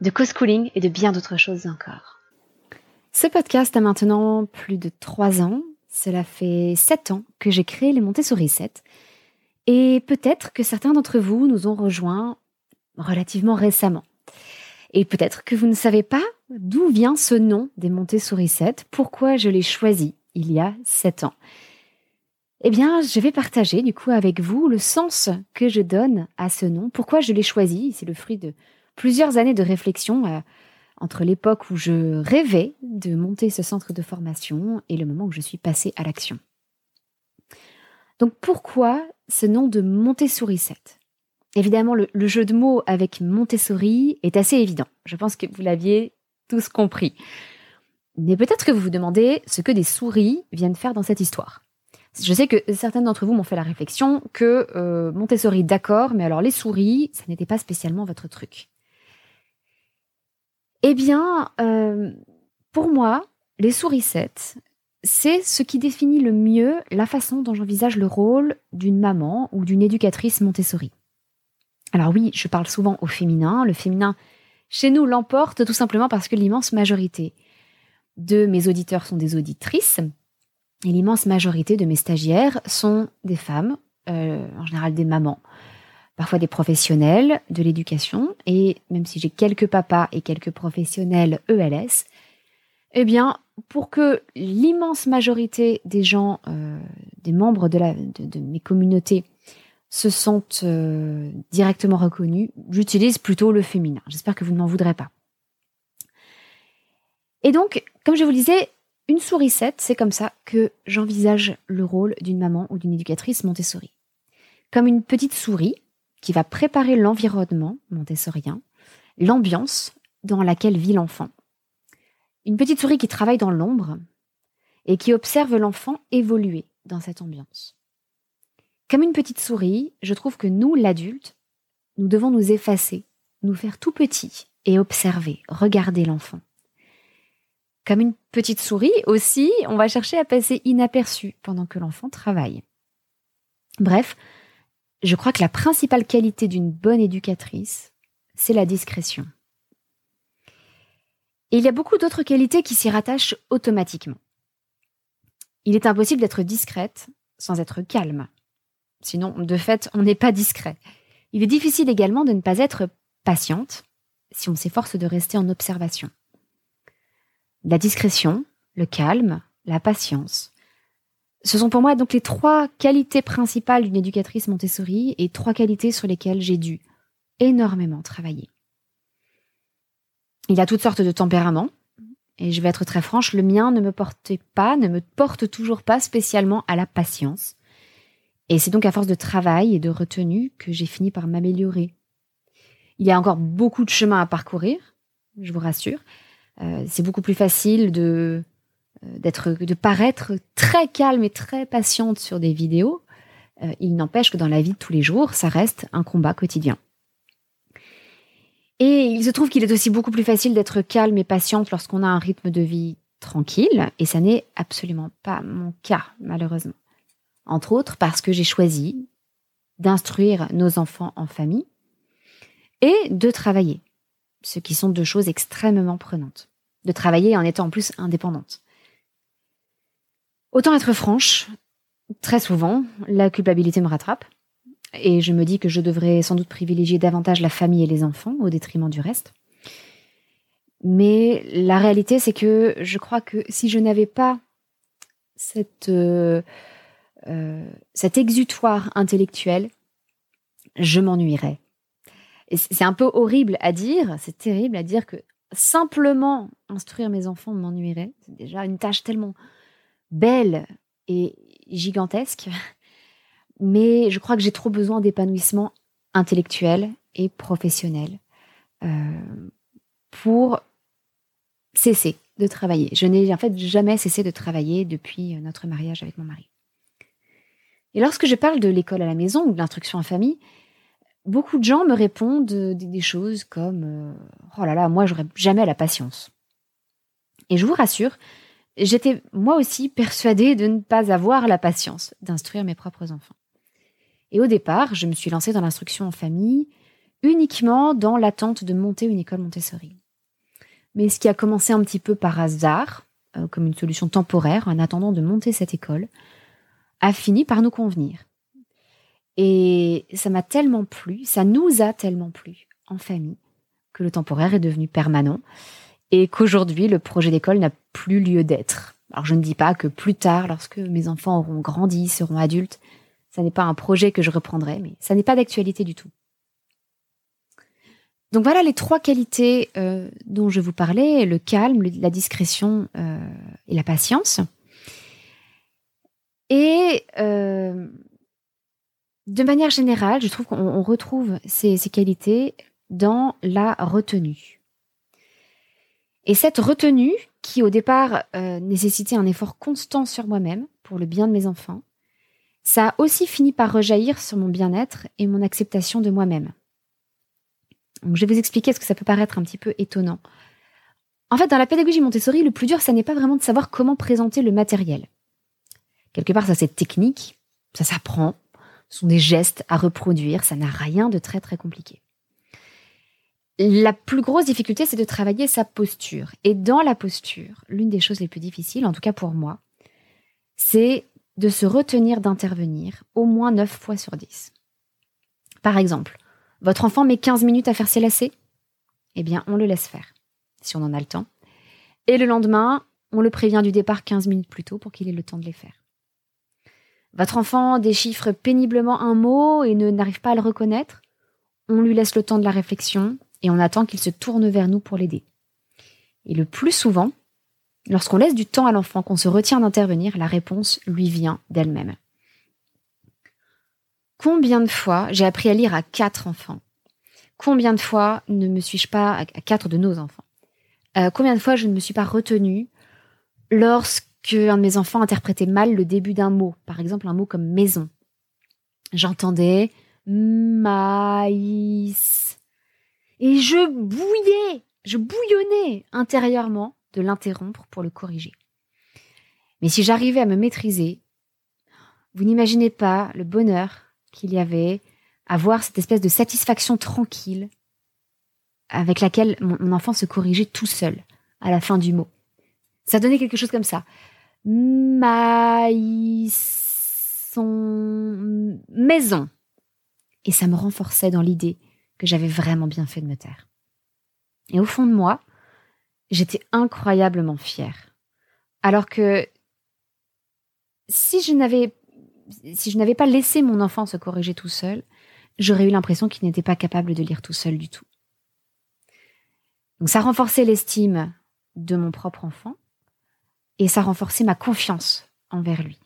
de co-schooling et de bien d'autres choses encore. Ce podcast a maintenant plus de trois ans. Cela fait sept ans que j'ai créé les Montessori 7. Et peut-être que certains d'entre vous nous ont rejoints relativement récemment. Et peut-être que vous ne savez pas d'où vient ce nom des Montessori 7, pourquoi je l'ai choisi il y a sept ans. Eh bien, je vais partager du coup avec vous le sens que je donne à ce nom, pourquoi je l'ai choisi. C'est le fruit de plusieurs années de réflexion euh, entre l'époque où je rêvais de monter ce centre de formation et le moment où je suis passée à l'action. Donc pourquoi ce nom de Montessori 7 Évidemment, le, jeu de mots avec Montessori est assez évident. Je pense que vous l'aviez tous compris. Mais peut-être que vous vous demandez ce que des souris viennent faire dans cette histoire. Je sais que certains d'entre vous m'ont fait la réflexion que euh, Montessori, d'accord, mais alors les souris, ça n'était pas spécialement votre truc. Eh bien, euh, pour moi, les souricettes, c'est ce qui définit le mieux la façon dont j'envisage le rôle d'une maman ou d'une éducatrice Montessori. Alors oui, je parle souvent au féminin. Le féminin, chez nous, l'emporte tout simplement parce que l'immense majorité de mes auditeurs sont des auditrices et l'immense majorité de mes stagiaires sont des femmes, euh, en général des mamans, parfois des professionnels de l'éducation, et même si j'ai quelques papas et quelques professionnels ELS, eh bien, pour que l'immense majorité des gens, euh, des membres de, mes communautés, se sentent euh, directement reconnus, j'utilise plutôt le féminin. J'espère que vous ne m'en voudrez pas. Et donc, comme je vous le disais, une sourisette, c'est comme ça que j'envisage le rôle d'une maman ou d'une éducatrice Montessori. Comme une petite souris qui va préparer l'environnement montessorien, l'ambiance dans laquelle vit l'enfant. Une petite souris qui travaille dans l'ombre et qui observe l'enfant évoluer dans cette ambiance. Comme une petite souris, je trouve que nous, l'adulte, nous devons nous effacer, nous faire tout petit et observer, regarder l'enfant. Comme une petite souris aussi, on va chercher à passer inaperçu pendant que l'enfant travaille. Bref, je crois que la principale qualité d'une bonne éducatrice, c'est la discrétion. Et il y a beaucoup d'autres qualités qui s'y rattachent automatiquement. Il est impossible d'être discrète sans être calme. Sinon, de fait, on n'est pas discret. Il est difficile également de ne pas être patiente si on s'efforce de rester en observation. La discrétion, le calme, la patience. Ce sont pour moi donc les trois qualités principales d'une éducatrice Montessori et trois qualités sur lesquelles j'ai dû énormément travailler. Il y a toutes sortes de tempéraments, et je vais être très franche, le mien ne me portait pas, ne me porte toujours pas spécialement à la patience. Et c'est donc à force de travail et de retenue que j'ai fini par m'améliorer. Il y a encore beaucoup de chemin à parcourir, je vous rassure. Euh, c'est beaucoup plus facile de d'être de paraître très calme et très patiente sur des vidéos. Euh, il n'empêche que dans la vie de tous les jours, ça reste un combat quotidien. Et il se trouve qu'il est aussi beaucoup plus facile d'être calme et patiente lorsqu'on a un rythme de vie tranquille, et ça n'est absolument pas mon cas, malheureusement. Entre autres parce que j'ai choisi d'instruire nos enfants en famille et de travailler, ce qui sont deux choses extrêmement prenantes. De travailler en étant en plus indépendante. Autant être franche, très souvent, la culpabilité me rattrape. Et je me dis que je devrais sans doute privilégier davantage la famille et les enfants au détriment du reste. Mais la réalité, c'est que je crois que si je n'avais pas cette, euh, euh, cet exutoire intellectuel, je m'ennuierais. Et c'est un peu horrible à dire, c'est terrible à dire que simplement instruire mes enfants m'ennuierait. C'est déjà une tâche tellement belle et gigantesque mais je crois que j'ai trop besoin d'épanouissement intellectuel et professionnel euh, pour cesser de travailler. Je n'ai en fait jamais cessé de travailler depuis notre mariage avec mon mari. Et lorsque je parle de l'école à la maison ou de l'instruction en famille, beaucoup de gens me répondent des, choses comme euh, Oh là là, moi j'aurais jamais la patience. Et je vous rassure, j'étais moi aussi persuadée de ne pas avoir la patience d'instruire mes propres enfants. Et au départ, je me suis lancée dans l'instruction en famille uniquement dans l'attente de monter une école Montessori. Mais ce qui a commencé un petit peu par hasard, euh, comme une solution temporaire en attendant de monter cette école, a fini par nous convenir. Et ça m'a tellement plu, ça nous a tellement plu en famille, que le temporaire est devenu permanent et qu'aujourd'hui le projet d'école n'a plus lieu d'être. Alors je ne dis pas que plus tard, lorsque mes enfants auront grandi, seront adultes, ça n'est pas un projet que je reprendrai, mais ça n'est pas d'actualité du tout. Donc voilà les trois qualités euh, dont je vous parlais, le calme, la discrétion euh, et la patience. Et euh, de manière générale, je trouve qu'on retrouve ces, ces, qualités dans la retenue. Et cette retenue, qui au départ nécessitait un effort constant sur moi-même pour le bien de mes enfants, ça a aussi fini par rejaillir sur mon bien-être et mon acceptation de moi-même. je vais vous expliquer ce que ça peut paraître un petit peu étonnant. En fait, dans la pédagogie Montessori, le plus dur, ça n'est pas vraiment de savoir comment présenter le matériel. Quelque part, ça c'est technique, ça s'apprend, ce sont des gestes à reproduire, ça n'a rien de très très compliqué. La plus grosse difficulté, c'est de travailler sa posture. Et dans la posture, l'une des choses les plus difficiles, en tout cas pour moi, c'est de se retenir d'intervenir au moins 9 fois sur 10. Par exemple, votre enfant met 15 minutes à faire ses lacets Eh bien, on le laisse faire, si on en a le temps. Et le lendemain, on le prévient du départ 15 minutes plus tôt pour qu'il ait le temps de les faire. Votre enfant déchiffre péniblement un mot et ne n'arrive pas à le reconnaître On lui laisse le temps de la réflexion et on attend qu'il se tourne vers nous pour l'aider. Et le plus souvent, Lorsqu'on laisse du temps à l'enfant, qu'on se retient d'intervenir, la réponse lui vient d'elle-même. Combien de fois j'ai appris à lire à quatre enfants? Combien de fois ne me suis-je pas, à quatre de nos enfants, euh, combien de fois je ne me suis pas retenue lorsque un de mes enfants interprétait mal le début d'un mot, par exemple un mot comme maison. J'entendais maïs. Et je bouillais, je bouillonnais intérieurement de l'interrompre pour le corriger. Mais si j'arrivais à me maîtriser, vous n'imaginez pas le bonheur qu'il y avait à voir cette espèce de satisfaction tranquille avec laquelle mon, enfant se corrigeait tout seul à la fin du mot. Ça donnait quelque chose comme ça. Maïs. maison. Et ça me renforçait dans l'idée que j'avais vraiment bien fait de me taire. Et au fond de moi, j'étais incroyablement fière. Alors que si je n'avais pas laissé mon enfant se corriger tout seul, j'aurais eu l'impression qu'il n'était pas capable de lire tout seul du tout. Donc ça renforçait l'estime de mon propre enfant et ça renforçait ma confiance envers lui.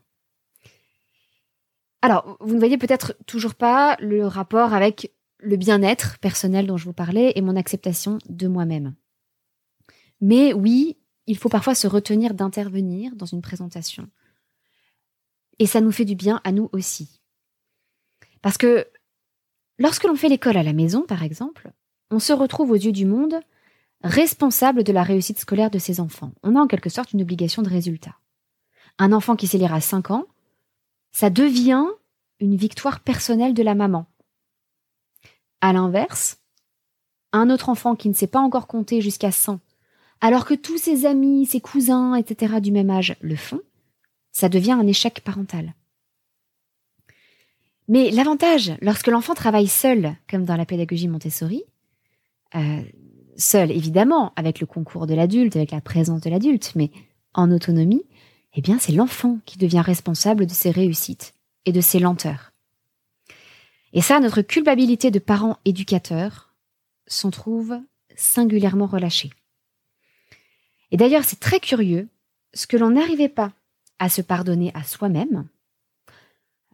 Alors, vous ne voyez peut-être toujours pas le rapport avec le bien-être personnel dont je vous parlais et mon acceptation de moi-même. Mais oui, il faut parfois se retenir d'intervenir dans une présentation. Et ça nous fait du bien à nous aussi. Parce que lorsque l'on fait l'école à la maison, par exemple, on se retrouve aux yeux du monde responsable de la réussite scolaire de ses enfants. On a en quelque sorte une obligation de résultat. Un enfant qui sait lire à 5 ans, ça devient une victoire personnelle de la maman. À l'inverse, un autre enfant qui ne sait pas encore compter jusqu'à 100, alors que tous ses amis, ses cousins, etc. du même âge le font, ça devient un échec parental. Mais l'avantage, lorsque l'enfant travaille seul, comme dans la pédagogie Montessori, euh, seul évidemment, avec le concours de l'adulte, avec la présence de l'adulte, mais en autonomie, eh bien c'est l'enfant qui devient responsable de ses réussites et de ses lenteurs. Et ça, notre culpabilité de parents éducateurs s'en trouve singulièrement relâchée. Et d'ailleurs, c'est très curieux, ce que l'on n'arrivait pas à se pardonner à soi-même.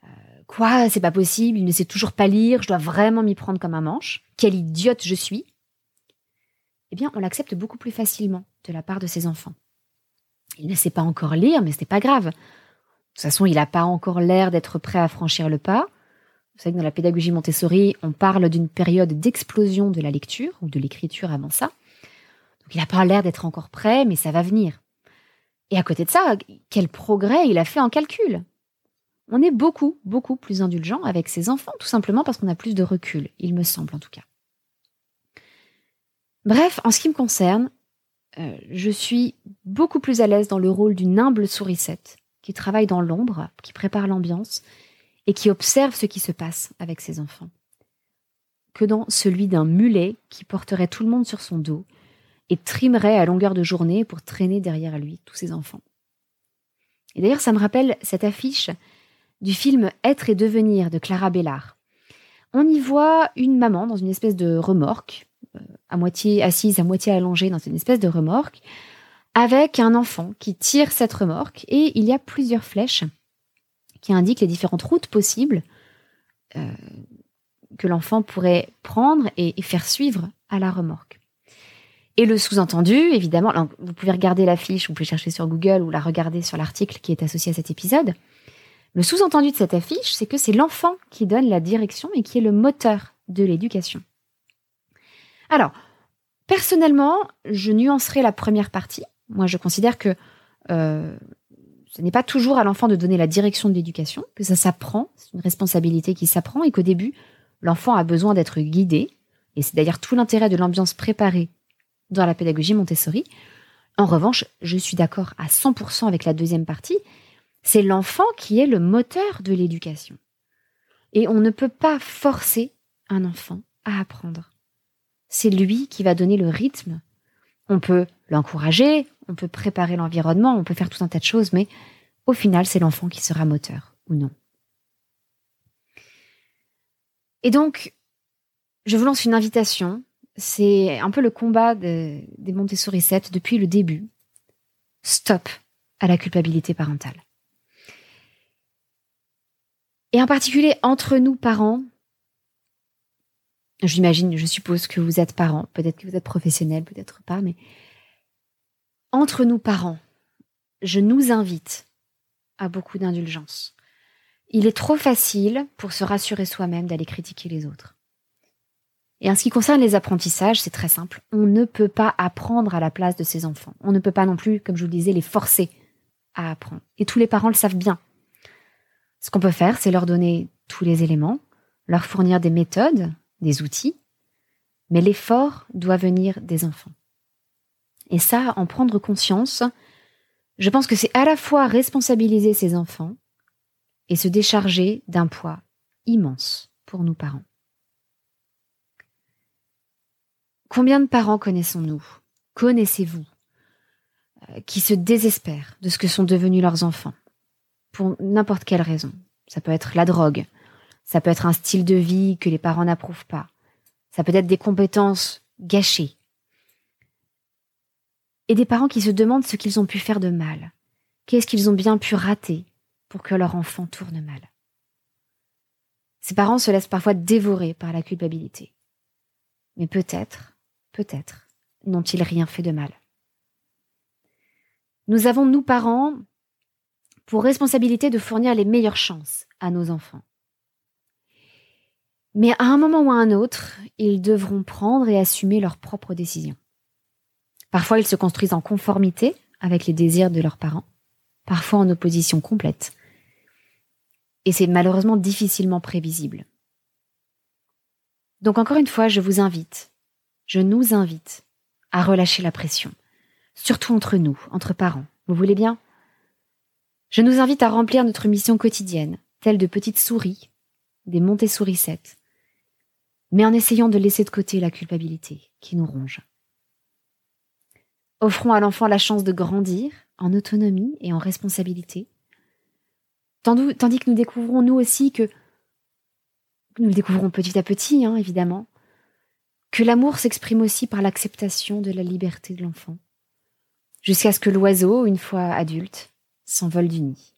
Euh, quoi, c'est pas possible, il ne sait toujours pas lire, je dois vraiment m'y prendre comme un manche. Quelle idiote je suis. Eh bien, on l'accepte beaucoup plus facilement de la part de ses enfants. Il ne sait pas encore lire, mais ce n'est pas grave. De toute façon, il n'a pas encore l'air d'être prêt à franchir le pas. Vous savez que dans la pédagogie Montessori, on parle d'une période d'explosion de la lecture ou de l'écriture avant ça. Donc il n'a pas l'air d'être encore prêt, mais ça va venir. Et à côté de ça, quel progrès il a fait en calcul On est beaucoup, beaucoup plus indulgent avec ses enfants, tout simplement parce qu'on a plus de recul, il me semble en tout cas. Bref, en ce qui me concerne, euh, je suis beaucoup plus à l'aise dans le rôle d'une humble sourisette qui travaille dans l'ombre, qui prépare l'ambiance et qui observe ce qui se passe avec ses enfants, que dans celui d'un mulet qui porterait tout le monde sur son dos et trimerait à longueur de journée pour traîner derrière lui tous ses enfants. Et d'ailleurs, ça me rappelle cette affiche du film Être et devenir de Clara Bellard. On y voit une maman dans une espèce de remorque, euh, à moitié assise, à moitié allongée dans une espèce de remorque, avec un enfant qui tire cette remorque et il y a plusieurs flèches qui indiquent les différentes routes possibles euh, que l'enfant pourrait prendre et faire suivre à la remorque. Et le sous-entendu, évidemment, vous pouvez regarder l'affiche, vous pouvez chercher sur Google ou la regarder sur l'article qui est associé à cet épisode. Le sous-entendu de cette affiche, c'est que c'est l'enfant qui donne la direction et qui est le moteur de l'éducation. Alors, personnellement, je nuancerai la première partie. Moi, je considère que euh, ce n'est pas toujours à l'enfant de donner la direction de l'éducation, que ça s'apprend, c'est une responsabilité qui s'apprend et qu'au début, l'enfant a besoin d'être guidé. Et c'est d'ailleurs tout l'intérêt de l'ambiance préparée dans la pédagogie Montessori. En revanche, je suis d'accord à 100% avec la deuxième partie, c'est l'enfant qui est le moteur de l'éducation. Et on ne peut pas forcer un enfant à apprendre. C'est lui qui va donner le rythme. On peut l'encourager, on peut préparer l'environnement, on peut faire tout un tas de choses, mais au final, c'est l'enfant qui sera moteur ou non. Et donc, je vous lance une invitation c'est un peu le combat des Montessori 7 depuis le début. Stop à la culpabilité parentale. Et en particulier entre nous parents, j'imagine, je suppose que vous êtes parents, peut-être que vous êtes professionnels, peut-être pas, mais entre nous parents, je nous invite à beaucoup d'indulgence. Il est trop facile pour se rassurer soi-même d'aller critiquer les autres. Et en ce qui concerne les apprentissages, c'est très simple. On ne peut pas apprendre à la place de ses enfants. On ne peut pas non plus, comme je vous le disais, les forcer à apprendre. Et tous les parents le savent bien. Ce qu'on peut faire, c'est leur donner tous les éléments, leur fournir des méthodes, des outils, mais l'effort doit venir des enfants. Et ça, en prendre conscience, je pense que c'est à la fois responsabiliser ses enfants et se décharger d'un poids immense pour nous parents. Combien de parents connaissons-nous Connaissez-vous euh, qui se désespèrent de ce que sont devenus leurs enfants? Pour n'importe quelle raison Ça peut être la drogue, ça peut être un style de vie que les parents n'approuvent pas, ça peut être des compétences gâchées. Et des parents qui se demandent ce qu'ils ont pu faire de mal. Qu'est-ce qu'ils ont bien pu rater pour que leur enfant tourne mal Ces parents se laissent parfois dévorer par la culpabilité. Mais peut-être, peut-être, n'ont-ils rien fait de mal. Nous avons, nous parents, pour responsabilité de fournir les meilleures chances à nos enfants. Mais à un moment ou à un autre, ils devront prendre et assumer leurs propres décisions. Parfois, ils se construisent en conformité avec les désirs de leurs parents, parfois en opposition complète. Et c'est malheureusement difficilement prévisible. Donc encore une fois, je vous invite, je nous invite à relâcher la pression, surtout entre nous, entre parents. Vous voulez bien? Je nous invite à remplir notre mission quotidienne, telle de petites souris, des montées sourissettes, mais en essayant de laisser de côté la culpabilité qui nous ronge. Offrons à l'enfant la chance de grandir en autonomie et en responsabilité, tandis que nous découvrons nous aussi que nous le découvrons petit à petit, hein, évidemment, que l'amour s'exprime aussi par l'acceptation de la liberté de l'enfant, jusqu'à ce que l'oiseau, une fois adulte, s'envole du nid.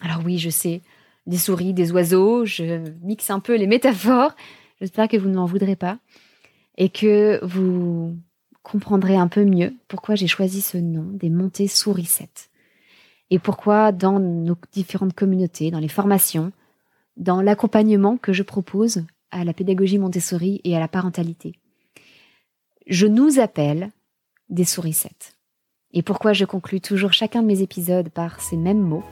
Alors oui, je sais, des souris, des oiseaux, je mixe un peu les métaphores, j'espère que vous ne m'en voudrez pas, et que vous comprendrez un peu mieux pourquoi j'ai choisi ce nom des montées sourissettes, et pourquoi dans nos différentes communautés, dans les formations, dans l'accompagnement que je propose à la pédagogie Montessori et à la parentalité. Je nous appelle des sourissettes. Et pourquoi je conclus toujours chacun de mes épisodes par ces mêmes mots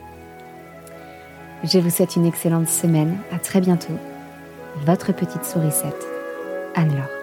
Je vous souhaite une excellente semaine. À très bientôt. Votre petite sourisette, Anne-Laure.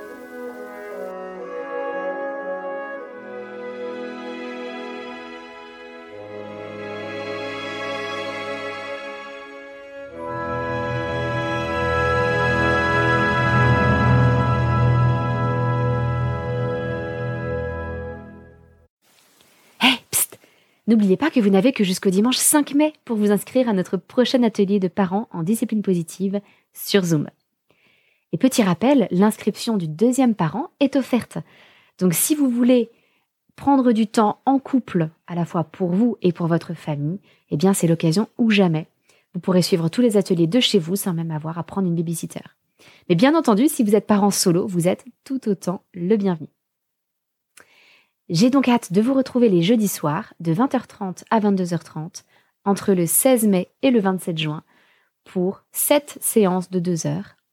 N'oubliez pas que vous n'avez que jusqu'au dimanche 5 mai pour vous inscrire à notre prochain atelier de parents en discipline positive sur Zoom. Et petit rappel, l'inscription du deuxième parent est offerte. Donc si vous voulez prendre du temps en couple, à la fois pour vous et pour votre famille, eh bien c'est l'occasion ou jamais. Vous pourrez suivre tous les ateliers de chez vous sans même avoir à prendre une babysitter. Mais bien entendu, si vous êtes parent solo, vous êtes tout autant le bienvenu. J'ai donc hâte de vous retrouver les jeudis soirs de 20h30 à 22h30 entre le 16 mai et le 27 juin pour 7 séances de 2 heures